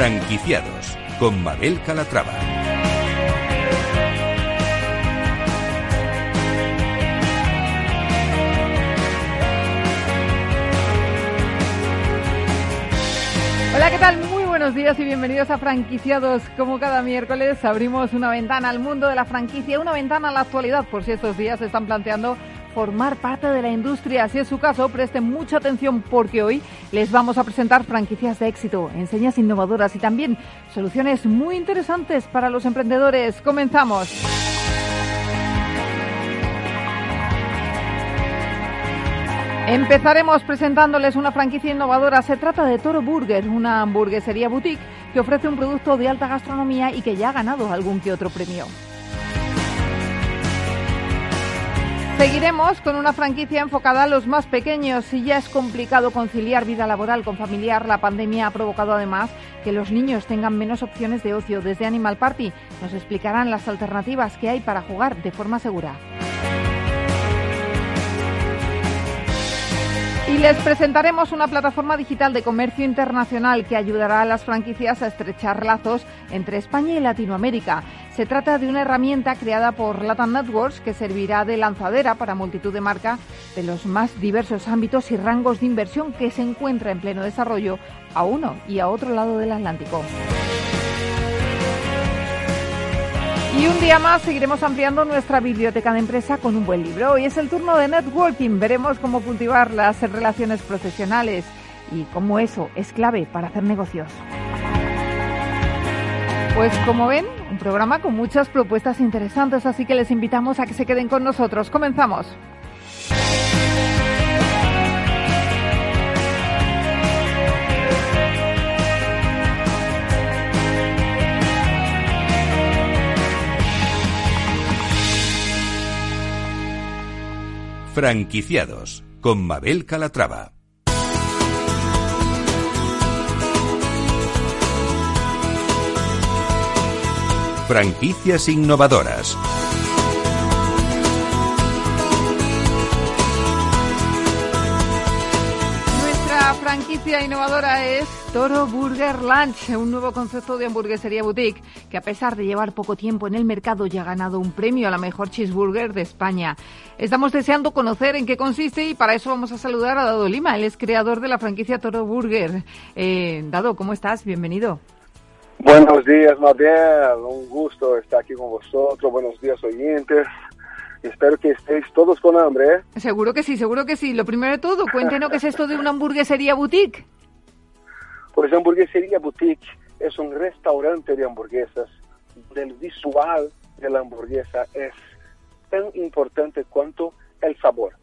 Franquiciados con Mabel Calatrava. Hola, ¿qué tal? Muy buenos días y bienvenidos a Franquiciados. Como cada miércoles abrimos una ventana al mundo de la franquicia, una ventana a la actualidad, por si estos días se están planteando formar parte de la industria. Si es su caso, presten mucha atención porque hoy les vamos a presentar franquicias de éxito, enseñas innovadoras y también soluciones muy interesantes para los emprendedores. Comenzamos. Empezaremos presentándoles una franquicia innovadora. Se trata de Toro Burger, una hamburguesería boutique que ofrece un producto de alta gastronomía y que ya ha ganado algún que otro premio. Seguiremos con una franquicia enfocada a los más pequeños. Si ya es complicado conciliar vida laboral con familiar, la pandemia ha provocado además que los niños tengan menos opciones de ocio. Desde Animal Party nos explicarán las alternativas que hay para jugar de forma segura. Y les presentaremos una plataforma digital de comercio internacional que ayudará a las franquicias a estrechar lazos entre España y Latinoamérica. Se trata de una herramienta creada por Latam Networks que servirá de lanzadera para multitud de marcas de los más diversos ámbitos y rangos de inversión que se encuentra en pleno desarrollo a uno y a otro lado del Atlántico. Y un día más seguiremos ampliando nuestra biblioteca de empresa con un buen libro. Hoy es el turno de networking. Veremos cómo cultivar las relaciones profesionales y cómo eso es clave para hacer negocios. Pues como ven, un programa con muchas propuestas interesantes, así que les invitamos a que se queden con nosotros. Comenzamos. Franquiciados con Mabel Calatrava. Franquicias innovadoras. Franquicia innovadora es Toro Burger Lunch, un nuevo concepto de hamburguesería boutique que a pesar de llevar poco tiempo en el mercado ya ha ganado un premio a la mejor cheeseburger de España. Estamos deseando conocer en qué consiste y para eso vamos a saludar a Dado Lima, él es creador de la franquicia Toro Burger. Eh, Dado, ¿cómo estás? Bienvenido. Buenos días, Mabel. Un gusto estar aquí con vosotros. Buenos días, oyentes. Espero que estéis todos con hambre. ¿eh? Seguro que sí, seguro que sí. Lo primero de todo, cuéntenos qué es esto de una hamburguesería boutique. Pues hamburguesería boutique es un restaurante de hamburguesas donde el visual de la hamburguesa es tan importante cuanto el sabor.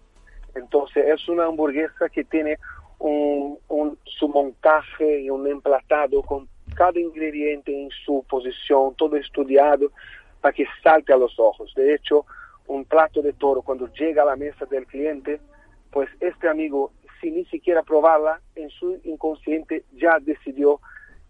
Entonces es una hamburguesa que tiene un, un, su montaje y un emplatado con cada ingrediente en su posición, todo estudiado para que salte a los ojos. De hecho, un plato de toro cuando llega a la mesa del cliente, pues este amigo, sin ni siquiera probarla, en su inconsciente ya decidió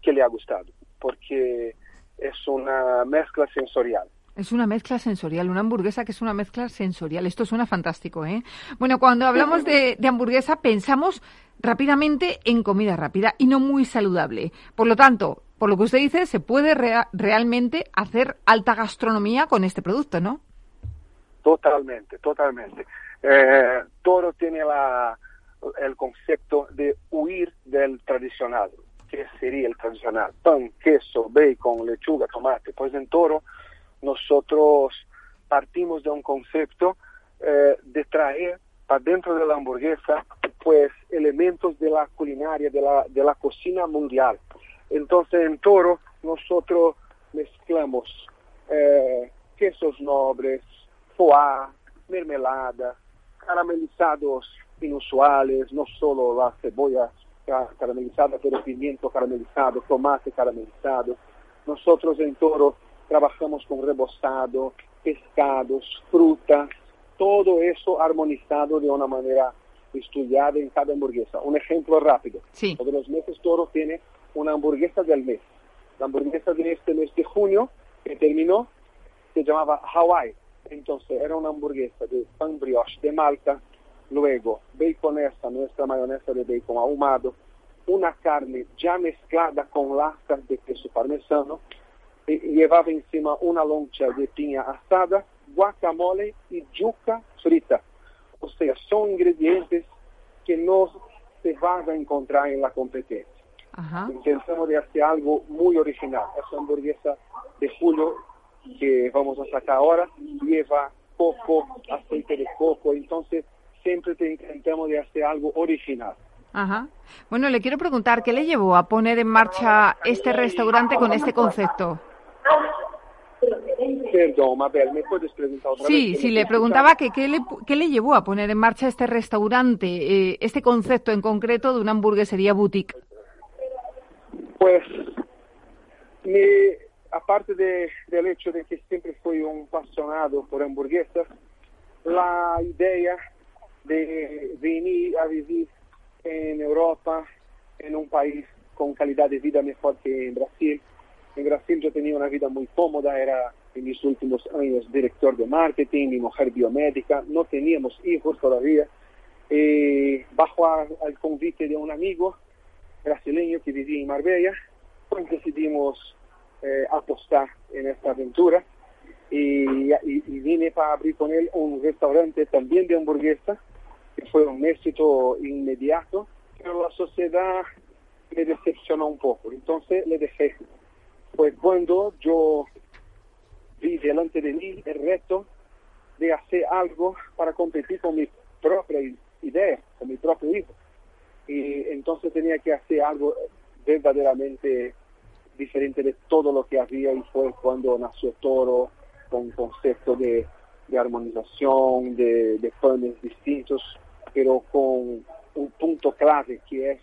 que le ha gustado, porque es una mezcla sensorial. Es una mezcla sensorial, una hamburguesa que es una mezcla sensorial. Esto suena fantástico, ¿eh? Bueno, cuando hablamos de, de hamburguesa pensamos rápidamente en comida rápida y no muy saludable. Por lo tanto, por lo que usted dice, se puede rea realmente hacer alta gastronomía con este producto, ¿no? Totalmente, totalmente. Eh, Toro tiene la, el concepto de huir del tradicional. ¿Qué sería el tradicional? Pan, queso, bacon, lechuga, tomate. Pues en Toro nosotros partimos de un concepto eh, de traer para dentro de la hamburguesa pues elementos de la culinaria, de la, de la cocina mundial. Entonces en Toro nosotros mezclamos eh, quesos nobles, foie, mermelada, caramelizados inusuales, no solo las cebollas caramelizadas, pero pimiento caramelizado, tomate caramelizado. Nosotros en Toro trabajamos con rebozado, pescados, frutas, todo eso armonizado de una manera estudiada en cada hamburguesa. Un ejemplo rápido. Sí. Todos los meses Toro tiene una hamburguesa del mes. La hamburguesa de este mes de junio, que terminó, se llamaba Hawaii. Entonces era una hamburguesa de pan brioche de Malta, luego baconesa, nuestra mayonesa de bacon ahumado, una carne ya mezclada con lascas de queso parmesano, y llevaba encima una loncha de piña asada, guacamole y yuca frita. O sea, son ingredientes que no se van a encontrar en la competencia. Ajá. Intentamos de hacer algo muy original. Esa hamburguesa de julio que vamos a sacar ahora lleva coco, aceite de coco, entonces siempre te intentamos de hacer algo original. Ajá. Bueno, le quiero preguntar, ¿qué le llevó a poner en marcha este restaurante con este concepto? Perdón, Mabel, ¿me puedes preguntar otra Sí, vez? sí, le preguntaba que qué le, qué le llevó a poner en marcha este restaurante, eh, este concepto en concreto de una hamburguesería boutique. Pues, mi- aparte de, del hecho de que siempre fui un apasionado por hamburguesas, la idea de venir a vivir en Europa, en un país con calidad de vida mejor que en Brasil. En Brasil yo tenía una vida muy cómoda, era en mis últimos años director de marketing, mi mujer biomédica, no teníamos hijos todavía. Eh, bajo a- al convite de un amigo brasileño que vivía en Marbella, pues decidimos eh, apostar en esta aventura. Y, y- vine para abrir con él un restaurante también de hamburguesa, que fue un éxito inmediato, pero la sociedad me decepcionó un poco, entonces le dejé. Pues cuando yo vi delante de mí el reto de hacer algo para competir con mi propia idea, con mi propio hijo. Y entonces tenía que hacer algo verdaderamente diferente de todo lo que había y fue cuando nació Toro con concepto de, armonización, de, de panes distintos, pero con un punto clave que es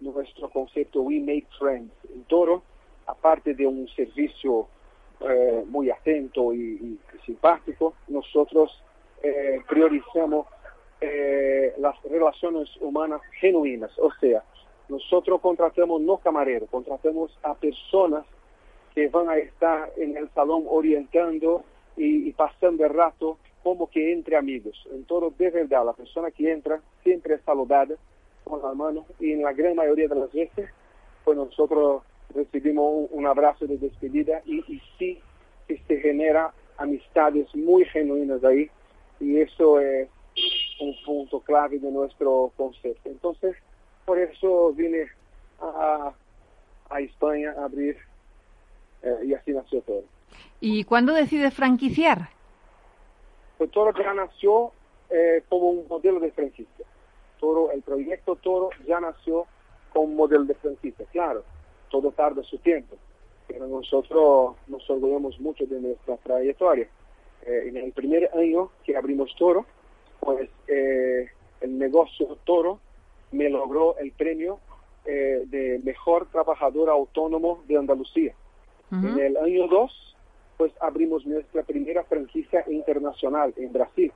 nuestro concepto We Make Friends. En Toro, aparte de un servicio eh, muy atento y, y simpático, nosotros eh, priorizamos eh, las relaciones humanas genuinas, o sea, nosotros contratamos no camareros, contratamos a personas que van a estar en el salón orientando y, pasando el rato como que entre amigos. En todo, de verdad, la persona que entra siempre es saludada con la mano y en la gran mayoría de las veces, pues nosotros recibimos un, abrazo de despedida y, sí se genera amistades muy genuinas ahí y eso es un punto clave de nuestro concepto. Entonces, por eso vine a, a España a abrir eh, y así nació todo. ¿Y cuándo decide franquiciar? Pues Toro ya nació eh, como un modelo de franquicia. Toro, el proyecto Toro ya nació como un modelo de franquicia. Claro, todo tarda su tiempo, pero nosotros nos orgullamos mucho de nuestra trayectoria. Eh, en el primer año que abrimos Toro, pues eh, el negocio Toro me logró el premio eh, de mejor trabajador autónomo de Andalucía. En el año 2, pues abrimos nuestra primera franquicia internacional en Brasil.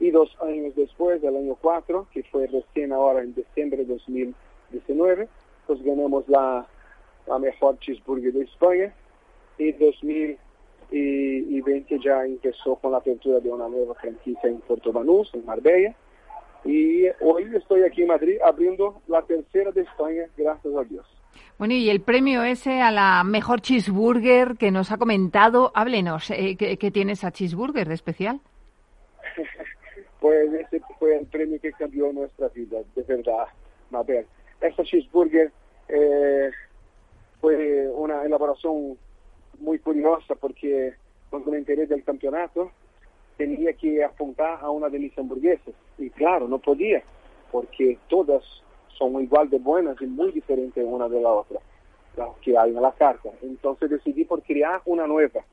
Y dos años después, del año 4, que fue recién ahora en diciembre de 2019, pues ganamos la, la mejor cheeseburger de España. Y 2020 ya empezó con la apertura de una nueva franquicia en Puerto Banús, en Marbella. Y hoy estoy aquí en Madrid abriendo la tercera de España, gracias a Dios. Bueno, y el premio ese a la mejor cheeseburger que nos ha comentado, háblenos, eh, ¿qué, qué tiene esa cheeseburger de especial? pues ese fue el premio que cambió nuestra vida, de verdad, Mabel. Esta cheeseburger eh, fue una elaboración muy curiosa porque cuando me enteré del campeonato tenía que apuntar a una de mis hamburguesas y claro, no podía porque todas son igual de buenas y muy diferentes una de la otra, que hay en la carta. Entonces decidí por crear una nueva.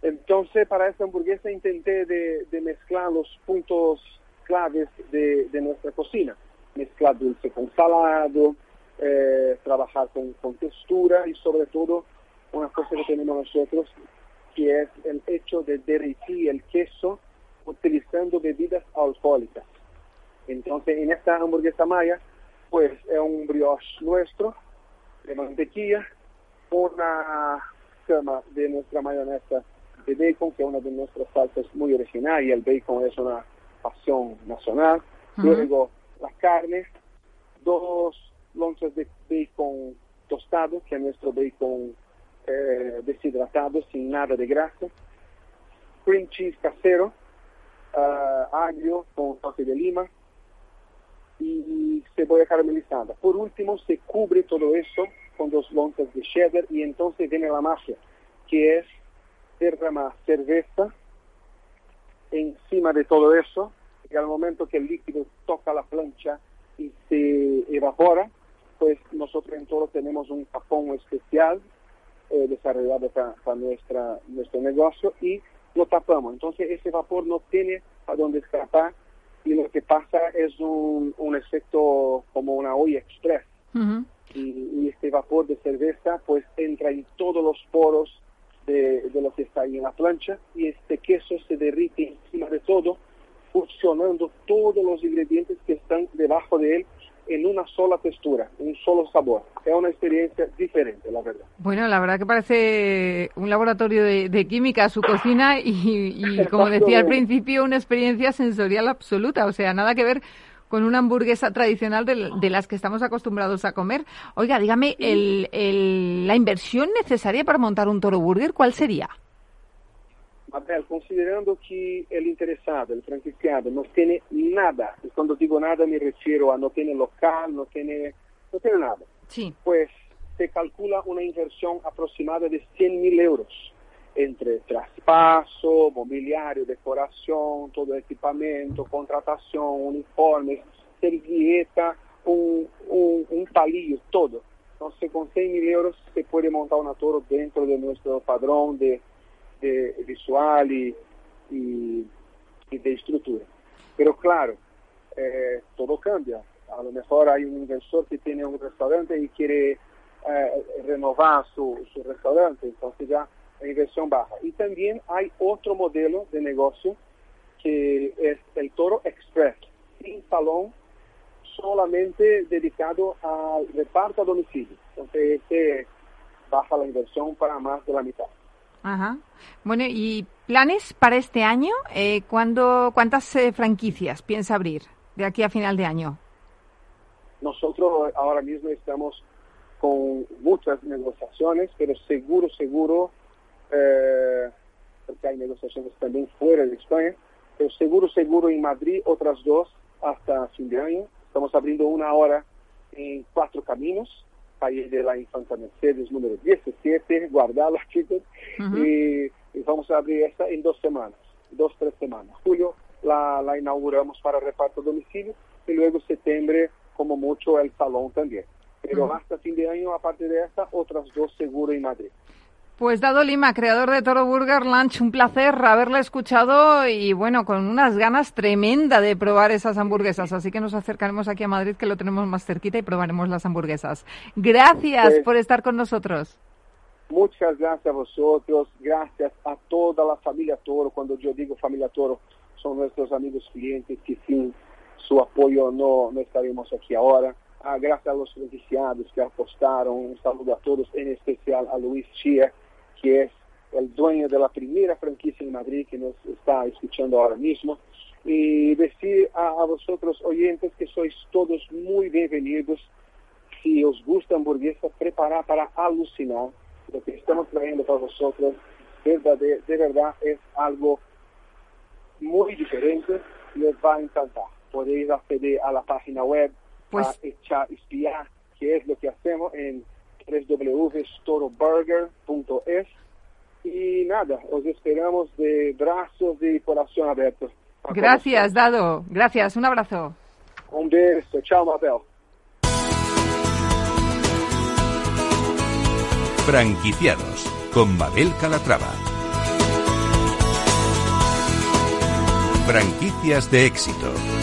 Entonces, para esta hamburguesa intenté de, mezclar los puntos claves de, de, nuestra cocina. Mezclar dulce con salado, eh, trabajar con, con, textura y sobre todo una cosa que tenemos nosotros, que es el hecho de derretir el queso utilizando bebidas alcohólicas. Entonces, en esta hamburguesa maya, pues es un brioche nuestro de mantequilla, una cama de nuestra mayonesa de bacon, que es una de nuestras salsas muy original, y el bacon es una pasión nacional. Uh -huh. Luego la carne, dos lonchas de bacon tostado, que es nuestro bacon eh, deshidratado, sin nada de grasa, cream cheese casero, uh, agrio con toque de lima y cebolla caramelizada. Por último, se cubre todo eso con dos lonchas de cheddar y entonces viene la magia, que es derramar cerveza encima de todo eso y al momento que el líquido toca la plancha y se evapora, pues nosotros en todo tenemos un tapón especial eh, desarrollado para, nuestra, nuestro negocio y lo tapamos. Entonces ese vapor no tiene a dónde escapar y lo que pasa es un, un efecto como una olla express. y, este vapor de cerveza pues entra en todos los poros de, de, lo que está ahí en la plancha y este queso se derrite encima de todo, fusionando todos los ingredientes que están debajo de él en una sola textura, un solo sabor. Es una experiencia diferente, la verdad. Bueno, la verdad que parece un laboratorio de, química su cocina y, como decía al principio, una experiencia sensorial absoluta. O sea, nada que ver con una hamburguesa tradicional de, las que estamos acostumbrados a comer. Oiga, dígame, la inversión necesaria para montar un toro burger, ¿cuál sería? Abel, considerando que el interesado, el franquiciado, no tiene nada, y cuando digo nada me refiero a no tiene local, no tiene, no tiene nada, sí. pues se calcula una inversión aproximada de 100 mil euros entre traspaso, mobiliario, decoración, todo equipamiento, contratación, uniformes, servilleta, un, un, un palillo, todo. Entonces con 100 mil euros se puede montar una toro dentro de nuestro padrón de de visual y, y, de estructura. Pero claro, eh, todo cambia. A lo mejor hay un inversor que tiene un restaurante y quiere eh, renovar su, su restaurante, entonces ya la inversión baja. Y también hay otro modelo de negocio que es el Toro Express, sin salón, solamente dedicado al reparto a domicilio. Entonces, este baja la inversión para más de la mitad. Ajá. Bueno, ¿y planes para este año? Eh, ¿Cuántas eh, franquicias piensa abrir de aquí a final de año? Nosotros ahora mismo estamos con muchas negociaciones, pero seguro, seguro, eh, porque hay negociaciones también fuera de España, pero seguro, seguro en Madrid otras dos hasta fin de año. Estamos abriendo una ahora en Cuatro Caminos, calle de la Infanta Mercedes número 17, guardarla chicos, y, vamos a abrir esta en dos semanas, dos, tres semanas. Julio la, la inauguramos para reparto domicilio y luego septiembre como mucho el salón también. Pero hasta fin de año, aparte de esta, otras dos seguro en Madrid. Pues Dado Lima, creador de Toro Burger Lunch, un placer haberla escuchado y bueno, con unas ganas tremenda de probar esas hamburguesas. Así que nos acercaremos aquí a Madrid, que lo tenemos más cerquita, y probaremos las hamburguesas. Gracias pues por estar con nosotros. Muchas gracias a vosotros, gracias a toda la familia Toro. Cuando yo digo familia Toro, son nuestros amigos clientes que sin su apoyo no, no estaríamos aquí ahora. Ah, gracias a los beneficiados que apostaron. Un saludo a todos, en especial a Luis Chia que es el dueño de la primera franquicia en Madrid que nos está escuchando ahora mismo. Y decir a, vosotros oyentes que sois todos muy bienvenidos. Si os gusta hamburguesa, preparar para alucinar. Lo que estamos trayendo para vosotros de, de verdad es algo muy diferente. Les va a encantar. Podéis acceder a la página web, pues... a echar, espiar qué es lo que hacemos en www.storoburger.es y nada, os esperamos de brazos y corazón abiertos. Gracias, Dado. Gracias, un abrazo. Un beso. Chao, Mabel. Franquiciados con Mabel Calatrava. Franquicias de éxito.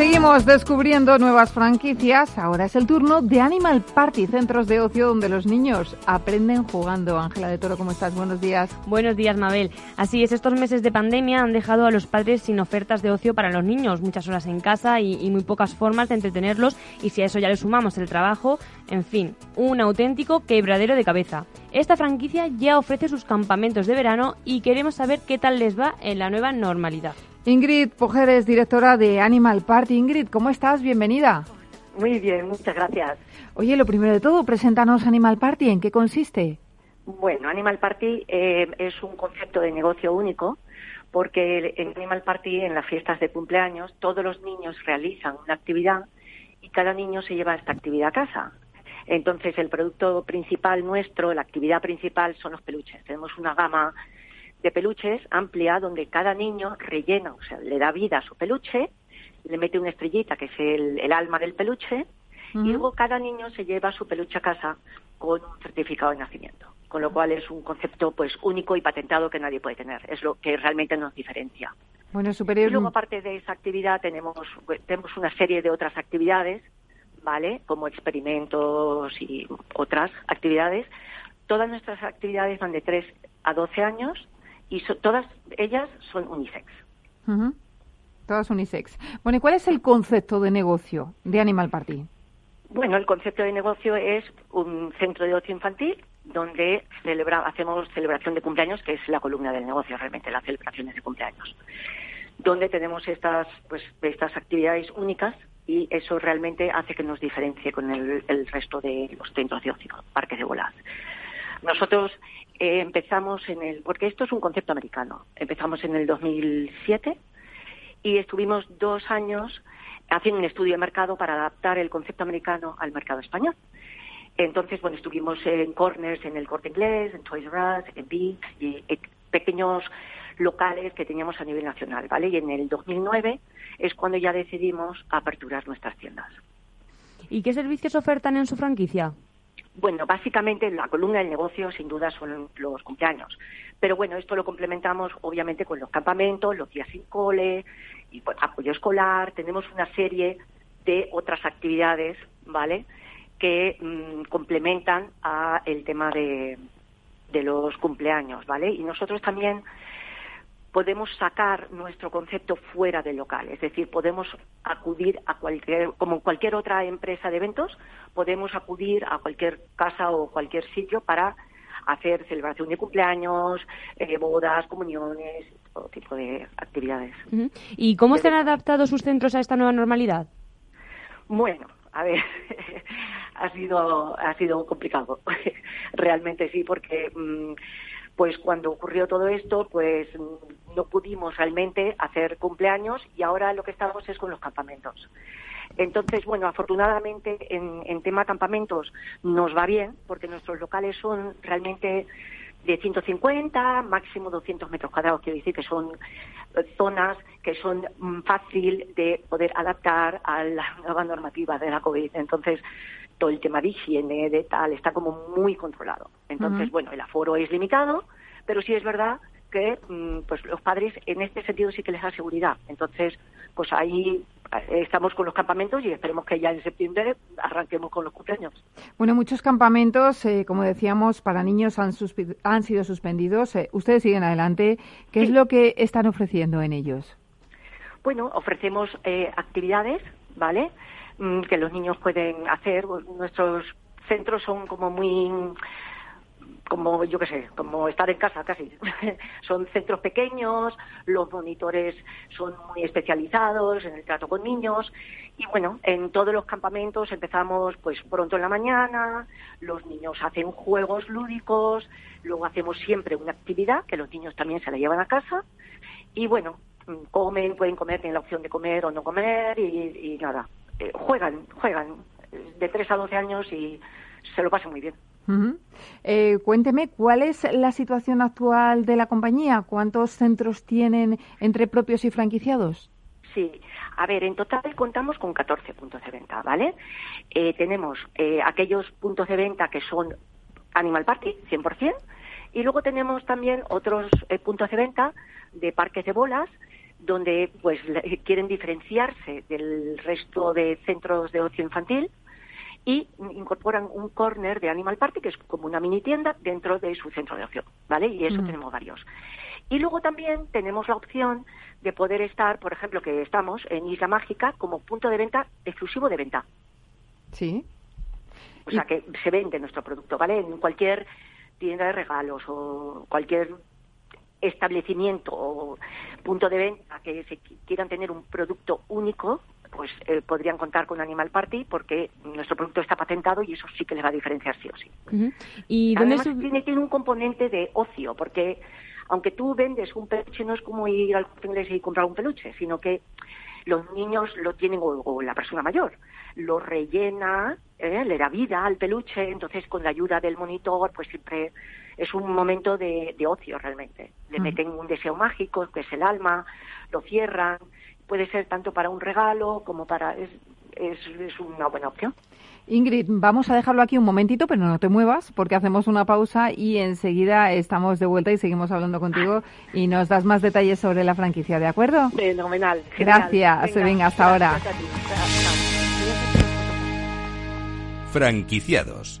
Seguimos descubriendo nuevas franquicias. Ahora es el turno de Animal Party, centros de ocio donde los niños aprenden jugando. Ángela de Toro, ¿cómo estás? Buenos días. Buenos días, Mabel. Así es, estos meses de pandemia han dejado a los padres sin ofertas de ocio para los niños, muchas horas en casa y, y muy pocas formas de entretenerlos. Y si a eso ya le sumamos el trabajo, en fin, un auténtico quebradero de cabeza. Esta franquicia ya ofrece sus campamentos de verano y queremos saber qué tal les va en la nueva normalidad. Ingrid Pojeres, directora de Animal Party. Ingrid, ¿cómo estás? Bienvenida. Muy bien, muchas gracias. Oye, lo primero de todo, preséntanos Animal Party. ¿En qué consiste? Bueno, Animal Party eh, es un concepto de negocio único porque en Animal Party, en las fiestas de cumpleaños, todos los niños realizan una actividad y cada niño se lleva esta actividad a casa. Entonces, el producto principal nuestro, la actividad principal, son los peluches. Tenemos una gama de peluches amplia donde cada niño rellena, o sea, le da vida a su peluche, le mete una estrellita que es el, alma del peluche y luego cada niño se lleva su peluche a casa con un certificado de nacimiento, con lo cual es un concepto pues único y patentado que nadie puede tener, es lo que realmente nos diferencia. Bueno, superior. Y luego aparte de esa actividad tenemos tenemos una serie de otras actividades, ¿vale? Como experimentos y otras actividades. Todas nuestras actividades van de 3 a 12 años y todas ellas son unisex. Todas unisex. Bueno, ¿y cuál es el concepto de negocio de Animal Party? Bueno, el concepto de negocio es un centro de ocio infantil donde celebra, hacemos celebración de cumpleaños, que es la columna del negocio realmente, las celebraciones de cumpleaños, donde tenemos estas, pues, estas actividades únicas y eso realmente hace que nos diferencie con el, resto de los centros de ocio, parques de bolas. Nosotros eh, empezamos en el, porque esto es un concepto americano, empezamos en el 2007 y estuvimos dos años haciendo un estudio de mercado para adaptar el concepto americano al mercado español. Entonces, bueno, estuvimos en corners en el Corte Inglés, en Toys R Us, en Beats y pequeños locales que teníamos a nivel nacional, ¿vale? Y en el 2009 es cuando ya decidimos aperturar nuestras tiendas. ¿Y qué servicios ofertan en su franquicia? Bueno, básicamente la columna del negocio sin duda son los cumpleaños. Pero bueno, esto lo complementamos obviamente con los campamentos, los días sin cole, y pues, apoyo escolar. Tenemos una serie de otras actividades, ¿vale? Que mm, complementan a el tema de, de los cumpleaños, ¿vale? Y nosotros también podemos sacar nuestro concepto fuera del local, es decir, podemos acudir a cualquier, como cualquier otra empresa de eventos, podemos acudir a cualquier casa o cualquier sitio para hacer celebración de cumpleaños, eh, bodas, comuniones, todo tipo de actividades. ¿Y cómo se han adaptado sus centros a esta nueva normalidad? Bueno, a ver, ha sido ha sido complicado, realmente sí, porque mm, pues cuando ocurrió todo esto, pues no pudimos realmente hacer cumpleaños y ahora lo que estamos es con los campamentos. Entonces, bueno, afortunadamente en, tema campamentos nos va bien porque nuestros locales son realmente de 150, máximo 200 metros cuadrados, quiero decir que son eh, zonas que son mm, fácil de poder adaptar a la nueva normativa de la COVID. Entonces, todo el tema de higiene, de tal, está como muy controlado. Entonces, bueno, el aforo es limitado, pero sí es verdad que mm, pues los padres en este sentido sí que les da seguridad. Entonces, pues ahí eh, estamos con los campamentos y esperemos que ya en septiembre arranquemos con los cumpleaños. Bueno, muchos campamentos, eh, como decíamos, para niños han, han sido suspendidos. Eh, ustedes siguen adelante. ¿Qué es lo que están ofreciendo en ellos? Bueno, ofrecemos actividades, ¿vale? Mm, que los niños pueden hacer. Nuestros centros son como muy como yo qué sé, como estar en casa casi. son centros pequeños, los monitores son muy especializados en el trato con niños y bueno, en todos los campamentos empezamos pues pronto en la mañana, los niños hacen juegos lúdicos, luego hacemos siempre una actividad que los niños también se la llevan a casa y bueno, comen, pueden comer, tienen la opción de comer o no comer y, nada, eh, juegan, juegan de 3 a 12 años y se lo pasan muy bien. Eh, cuénteme, ¿cuál es la situación actual de la compañía? ¿Cuántos centros tienen entre propios y franquiciados? Sí, a ver, en total contamos con 14 puntos de venta, ¿vale? Eh, tenemos eh, aquellos puntos de venta que son Animal Party, 100%, y luego tenemos también otros puntos de venta de parques de bolas, donde pues quieren diferenciarse del resto de centros de ocio infantil, y incorporan un corner de Animal Party, que es como una mini tienda dentro de su centro de ocio, ¿vale? Y eso tenemos varios. Y luego también tenemos la opción de poder estar, por ejemplo, que estamos en Isla Mágica como punto de venta exclusivo de venta. Sí. O sea, que se vende nuestro producto, ¿vale? En cualquier tienda de regalos o cualquier establecimiento o punto de venta que se quieran tener un producto único, pues eh, podrían contar con Animal Party porque nuestro producto está patentado y eso sí que le va a diferenciar sí o sí. ¿Y Además, tiene, tiene un componente de ocio porque aunque tú vendes un peluche no es como ir al inglés y comprar un peluche, sino que los niños lo tienen, o, la persona mayor, lo rellena, ¿eh? le da vida al peluche, entonces con la ayuda del monitor, pues siempre es un momento de, ocio realmente. Le meten un deseo mágico, que es el alma, lo cierran, puede ser tanto para un regalo como para... es, es una buena opción. Ingrid, vamos a dejarlo aquí un momentito, pero no te muevas porque hacemos una pausa y enseguida estamos de vuelta y seguimos hablando contigo y nos das más detalles sobre la franquicia, ¿de acuerdo? Fenomenal. Gracias, venga, hasta ahora. Franquiciados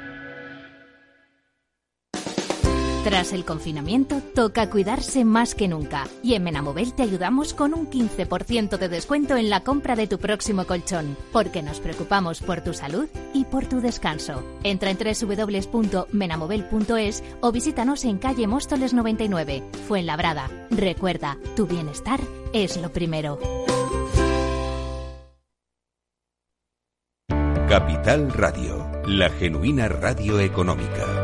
Tras el confinamiento, toca cuidarse más que nunca. Y en Menamobel te ayudamos con un 15% de descuento en la compra de tu próximo colchón, porque nos preocupamos por tu salud y por tu descanso. Entra en www.menamobel.es o visítanos en calle Móstoles 99, Fuenlabrada. Recuerda, tu bienestar es lo primero. Capital Radio, la genuina radio económica.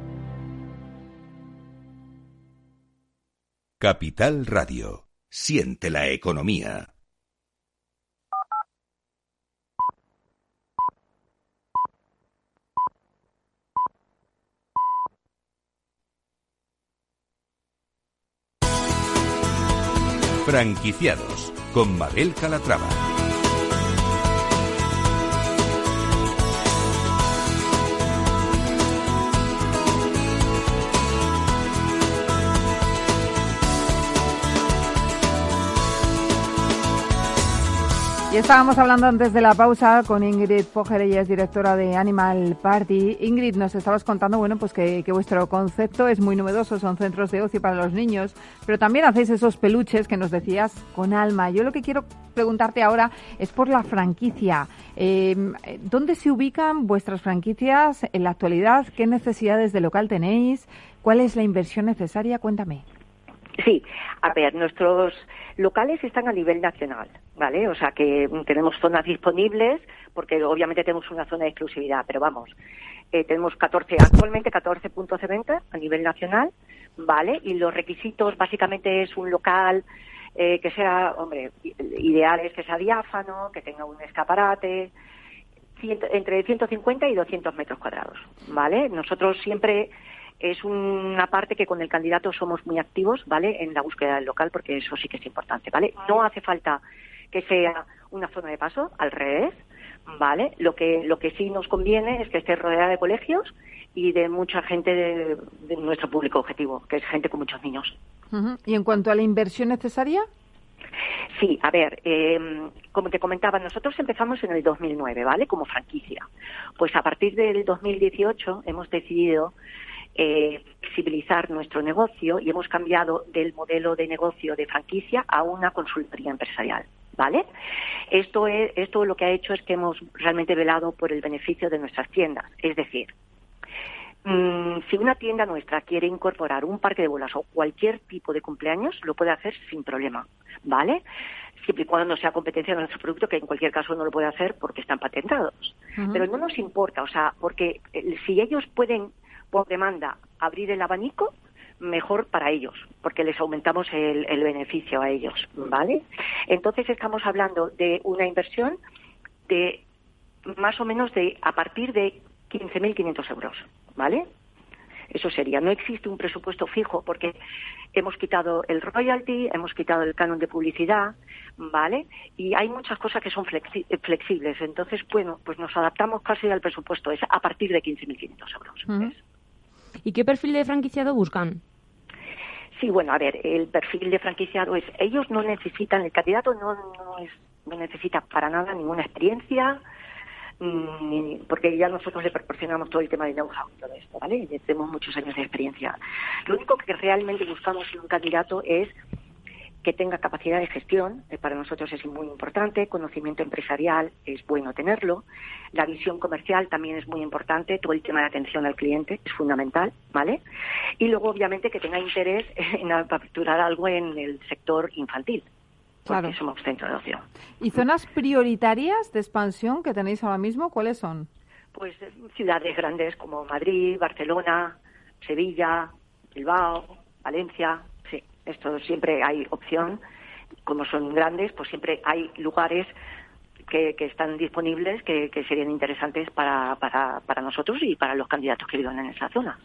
Capital Radio. Siente la economía. Franquiciados con Mabel Calatrava. Y estábamos hablando antes de la pausa con Ingrid Poger, ella es directora de Animal Party. Ingrid, nos estabas contando, bueno, pues que, vuestro concepto es muy novedoso, son centros de ocio para los niños, pero también hacéis esos peluches que nos decías con alma. Yo lo que quiero preguntarte ahora es por la franquicia. Eh, ¿Dónde se ubican vuestras franquicias en la actualidad? ¿Qué necesidades de local tenéis? ¿Cuál es la inversión necesaria? Cuéntame. Sí, a ver, nuestros locales están a nivel nacional, ¿vale? O sea que tenemos zonas disponibles, porque obviamente tenemos una zona de exclusividad, pero vamos, eh, tenemos 14, actualmente 14 puntos de venta a nivel nacional, ¿vale? Y los requisitos básicamente es un local eh, que sea, hombre, ideal es que sea diáfano, que tenga un escaparate, entre 150 y 200 metros cuadrados, ¿vale? Nosotros siempre es una parte que con el candidato somos muy activos, ¿vale? En la búsqueda del local, porque eso sí que es importante, ¿vale? No hace falta que sea una zona de paso, al revés, ¿vale? Lo que, lo que sí nos conviene es que esté rodeada de colegios y de mucha gente de, nuestro público objetivo, que es gente con muchos niños. ¿Y en cuanto a la inversión necesaria? Sí, a ver, em, como te comentaba, nosotros empezamos en el 2009, ¿vale? Como franquicia. Pues a partir del 2018 hemos decidido eh, flexibilizar nuestro negocio y hemos cambiado del modelo de negocio de franquicia a una consultoría empresarial. ¿Vale? Esto, es, esto lo que ha hecho es que hemos realmente velado por el beneficio de nuestras tiendas. Es decir, mm, si una tienda nuestra quiere incorporar un parque de bolas o cualquier tipo de cumpleaños, lo puede hacer sin problema. ¿Vale? siempre y cuando no sea competencia de nuestro producto, que en cualquier caso no lo puede hacer porque están patentados. Pero no nos importa, o sea, porque eh, si ellos pueden por demanda abrir el abanico, mejor para ellos, porque les aumentamos el, beneficio a ellos, ¿vale? Entonces estamos hablando de una inversión de más o menos de a partir de 15.500 euros, ¿vale? Eso sería. No existe un presupuesto fijo porque hemos quitado el royalty, hemos quitado el canon de publicidad, ¿vale? Y hay muchas cosas que son flexibles. Entonces, bueno, pues nos adaptamos casi al presupuesto. Es a partir de 15.500 euros. ¿Y qué perfil de franquiciado buscan? Sí, bueno, a ver, el perfil de franquiciado es, ellos no necesitan, el candidato no, no, necesita para nada ninguna experiencia, porque ya nosotros le proporcionamos todo el tema de know-how y todo esto, ¿vale? tenemos muchos años de experiencia. Lo único que realmente buscamos en un candidato es que tenga capacidad de gestión, eh, para nosotros es muy importante, conocimiento empresarial es bueno tenerlo, la visión comercial también es muy importante, todo el tema de atención al cliente es fundamental, ¿vale? Y luego, obviamente, que tenga interés en aperturar algo en el sector infantil, porque claro. somos centro de ocio. ¿Y zonas prioritarias de expansión que tenéis ahora mismo, cuáles son? Pues eh, ciudades grandes como Madrid, Barcelona, Sevilla, Bilbao, Valencia, esto siempre hay opción, como son grandes, pues siempre hay lugares que, están disponibles que, serían interesantes para, para, para nosotros y para los candidatos que vivan en esa zona.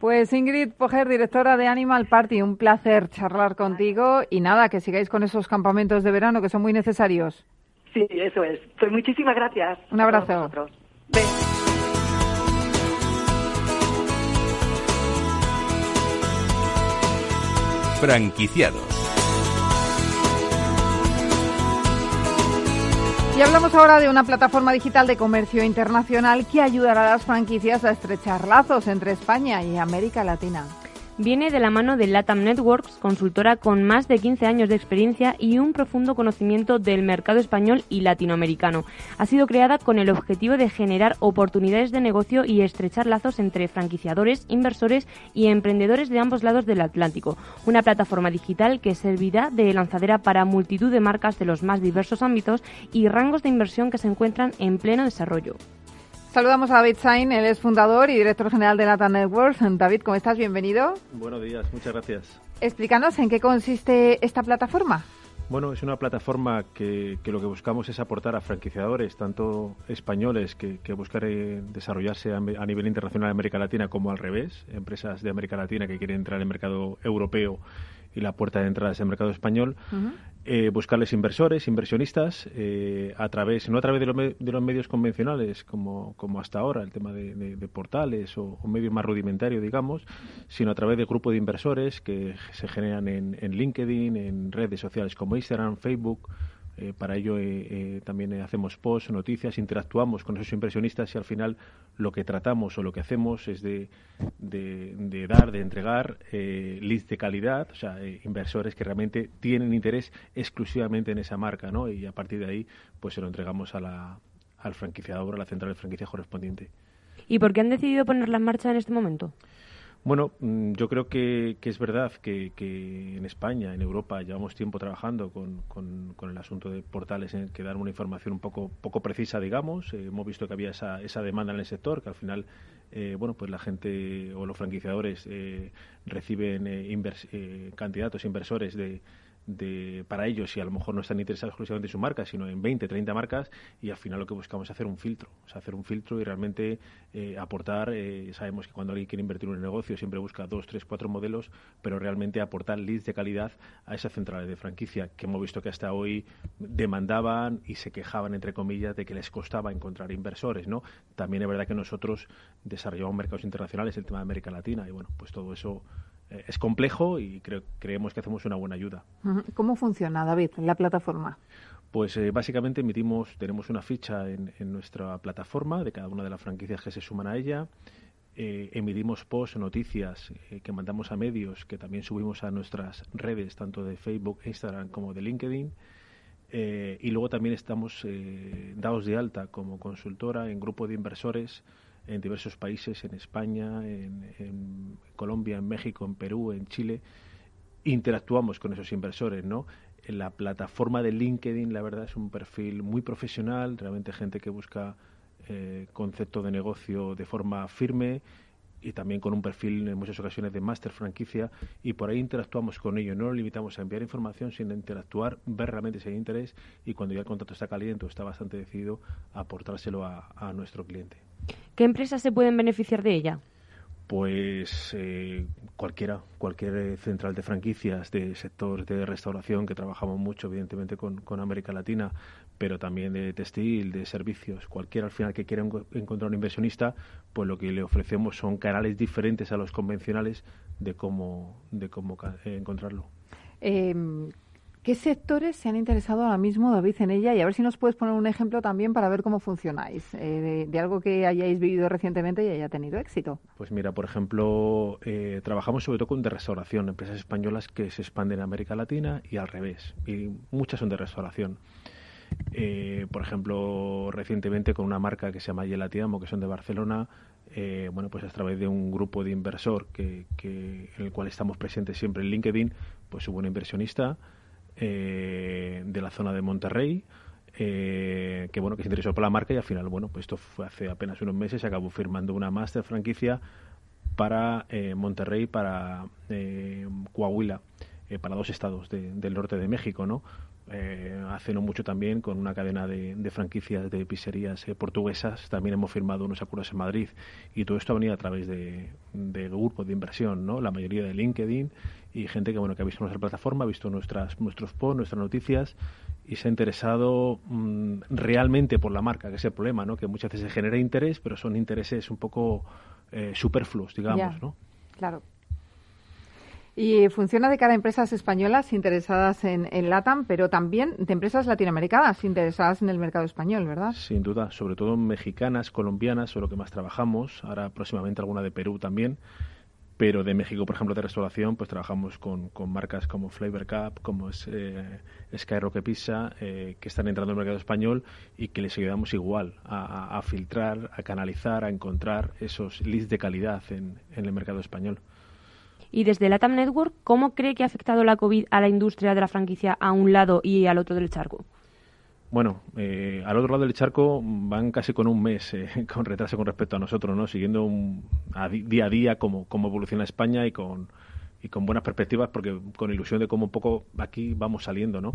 Pues Ingrid Poger, directora de Animal Party, un placer charlar contigo y nada, que sigáis con esos campamentos de verano que son muy necesarios. Sí, eso es. Pues muchísimas gracias. Un abrazo. Franquiciados. Y hablamos ahora de una plataforma digital de comercio internacional que ayudará a las franquicias a estrechar lazos entre España y América Latina viene de la mano de Latam Networks, consultora con más de 15 años de experiencia y un profundo conocimiento del mercado español y latinoamericano. Ha sido creada con el objetivo de generar oportunidades de negocio y estrechar lazos entre franquiciadores, inversores y emprendedores de ambos lados del Atlántico. Una plataforma digital que servirá de lanzadera para multitud de marcas de los más diversos ámbitos y rangos de inversión que se encuentran en pleno desarrollo. Saludamos a David Sain, él es fundador y director general de Lata Networks. David, ¿cómo estás? Bienvenido. Buenos días, muchas gracias. Explícanos en qué consiste esta plataforma. Bueno, es una plataforma que, lo que buscamos es aportar a franquiciadores, tanto españoles que, que buscan eh, desarrollarse a, a, nivel internacional en América Latina como al revés, empresas de América Latina que quieren entrar en el mercado europeo y la puerta de entrada es el mercado español, eh, buscarles inversores, inversionistas, eh, a través, no a través de, los medios convencionales como, como hasta ahora, el tema de, portales o, medios más rudimentarios, digamos, sino a través de grupos de inversores que se generan en, en LinkedIn, en redes sociales como Instagram, Facebook, Eh, para ello eh, también hacemos posts, noticias, interactuamos con esos impresionistas y al final lo que tratamos o lo que hacemos es de, de, dar, de entregar leads de calidad, o sea, inversores que realmente tienen interés exclusivamente en esa marca, ¿no? Y a partir de ahí, pues se lo entregamos al franquiciador, a la central de franquicia correspondiente. ¿Y por qué han decidido ponerla en marcha en este momento? Bueno, mm, yo creo que, es verdad que, en España, en Europa, llevamos tiempo trabajando con, el asunto de portales en que dan una información un poco, poco precisa, digamos. Eh, hemos visto que había esa, esa demanda en el sector, que al final, eh, bueno, pues la gente o los franquiciadores eh, reciben candidatos inversores de, de, para ellos y a lo mejor no están interesados exclusivamente en su marca, sino en 20, 30 marcas y al final lo que buscamos es hacer un filtro, o sea, hacer un filtro y realmente eh, aportar, eh, sabemos que cuando alguien quiere invertir en un negocio siempre busca dos, tres, cuatro modelos, pero realmente aportar leads de calidad a esas centrales de franquicia que hemos visto que hasta hoy demandaban y se quejaban, entre comillas, de que les costaba encontrar inversores, ¿no? También es verdad que nosotros desarrollamos mercados internacionales, el tema de América Latina y bueno, pues todo eso es complejo y creemos que hacemos una buena ayuda. ¿Cómo funciona, David, la plataforma? Pues eh, básicamente emitimos, tenemos una ficha en, nuestra plataforma de cada una de las franquicias que se suman a ella. Eh, emitimos posts, noticias que mandamos a medios, que también subimos a nuestras redes, tanto de Facebook, Instagram como de LinkedIn. y luego también estamos dados de alta como consultora en grupo de inversores en diversos países, en España, en, Colombia, en México, en Perú, en Chile, interactuamos con esos inversores, ¿no? En la plataforma de LinkedIn, la verdad, es un perfil muy profesional, realmente gente que busca eh, concepto de negocio de forma firme y también con un perfil en muchas ocasiones de máster franquicia y por ahí interactuamos con ellos. No nos limitamos a enviar información, sino a interactuar, ver realmente si hay interés y cuando ya el contrato está caliente o está bastante decidido, aportárselo a nuestro cliente. ¿Qué empresas se pueden beneficiar de ella? Pues eh, cualquiera, cualquier central de franquicias de sector de restauración, que trabajamos mucho, evidentemente, con, América Latina, pero también de textil, de servicios. Cualquiera al final que quiera encontrar un inversionista, pues lo que le ofrecemos son canales diferentes a los convencionales de cómo, de cómo eh, encontrarlo. Eh, ¿Qué sectores se han interesado ahora mismo, David, en ella? Y a ver si nos puedes poner un ejemplo también para ver cómo funcionáis, eh, de, algo que hayáis vivido recientemente y haya tenido éxito. Pues mira, por ejemplo, eh, trabajamos sobre todo con de restauración, empresas españolas que se expanden en América Latina y al revés, y muchas son de restauración. Eh, por ejemplo, recientemente con una marca que se llama Yelatiamo, que son de Barcelona, bueno, pues a través de un grupo de inversor que, que, en el cual estamos presentes siempre en LinkedIn, pues hubo un inversionista eh, de la zona de Monterrey. Eh, que bueno que se interesó por la marca y al final bueno pues esto fue hace apenas unos meses se acabó firmando una master franquicia para eh, Monterrey para Coahuila para dos estados del norte de México no hace no mucho también con una cadena de, franquicias de pizzerías portuguesas también hemos firmado unos acuerdos en Madrid y todo esto ha venido a través de, de grupos de inversión no la mayoría de LinkedIn y gente que bueno que ha visto nuestra plataforma, ha visto nuestras nuestros posts, nuestras noticias y se ha interesado mm, realmente por la marca, que es el problema, ¿no? Que muchas veces se genera interés, pero son intereses un poco eh, superfluos, digamos, ¿no? Claro. Y funciona de cara a empresas españolas interesadas en, en, LATAM, pero también de empresas latinoamericanas interesadas en el mercado español, ¿verdad? Sin duda, sobre todo mexicanas, colombianas, son lo que más trabajamos. Ahora próximamente alguna de Perú también pero de México, por ejemplo, de restauración, pues trabajamos con, con marcas como Flavor Cup, como es, eh, Skyrock Pizza, eh, que están entrando en el mercado español y que les ayudamos igual a, filtrar, a canalizar, a encontrar esos leads de calidad en, en el mercado español. Y desde Latam Network, ¿cómo cree que ha afectado la COVID a la industria de la franquicia a un lado y al otro del charco? Bueno, eh, al otro lado del charco van casi con un mes eh, con retraso con respecto a nosotros, ¿no? Siguiendo un, día a día cómo, cómo evoluciona España y con, y con buenas perspectivas, porque con ilusión de cómo un poco aquí vamos saliendo, ¿no?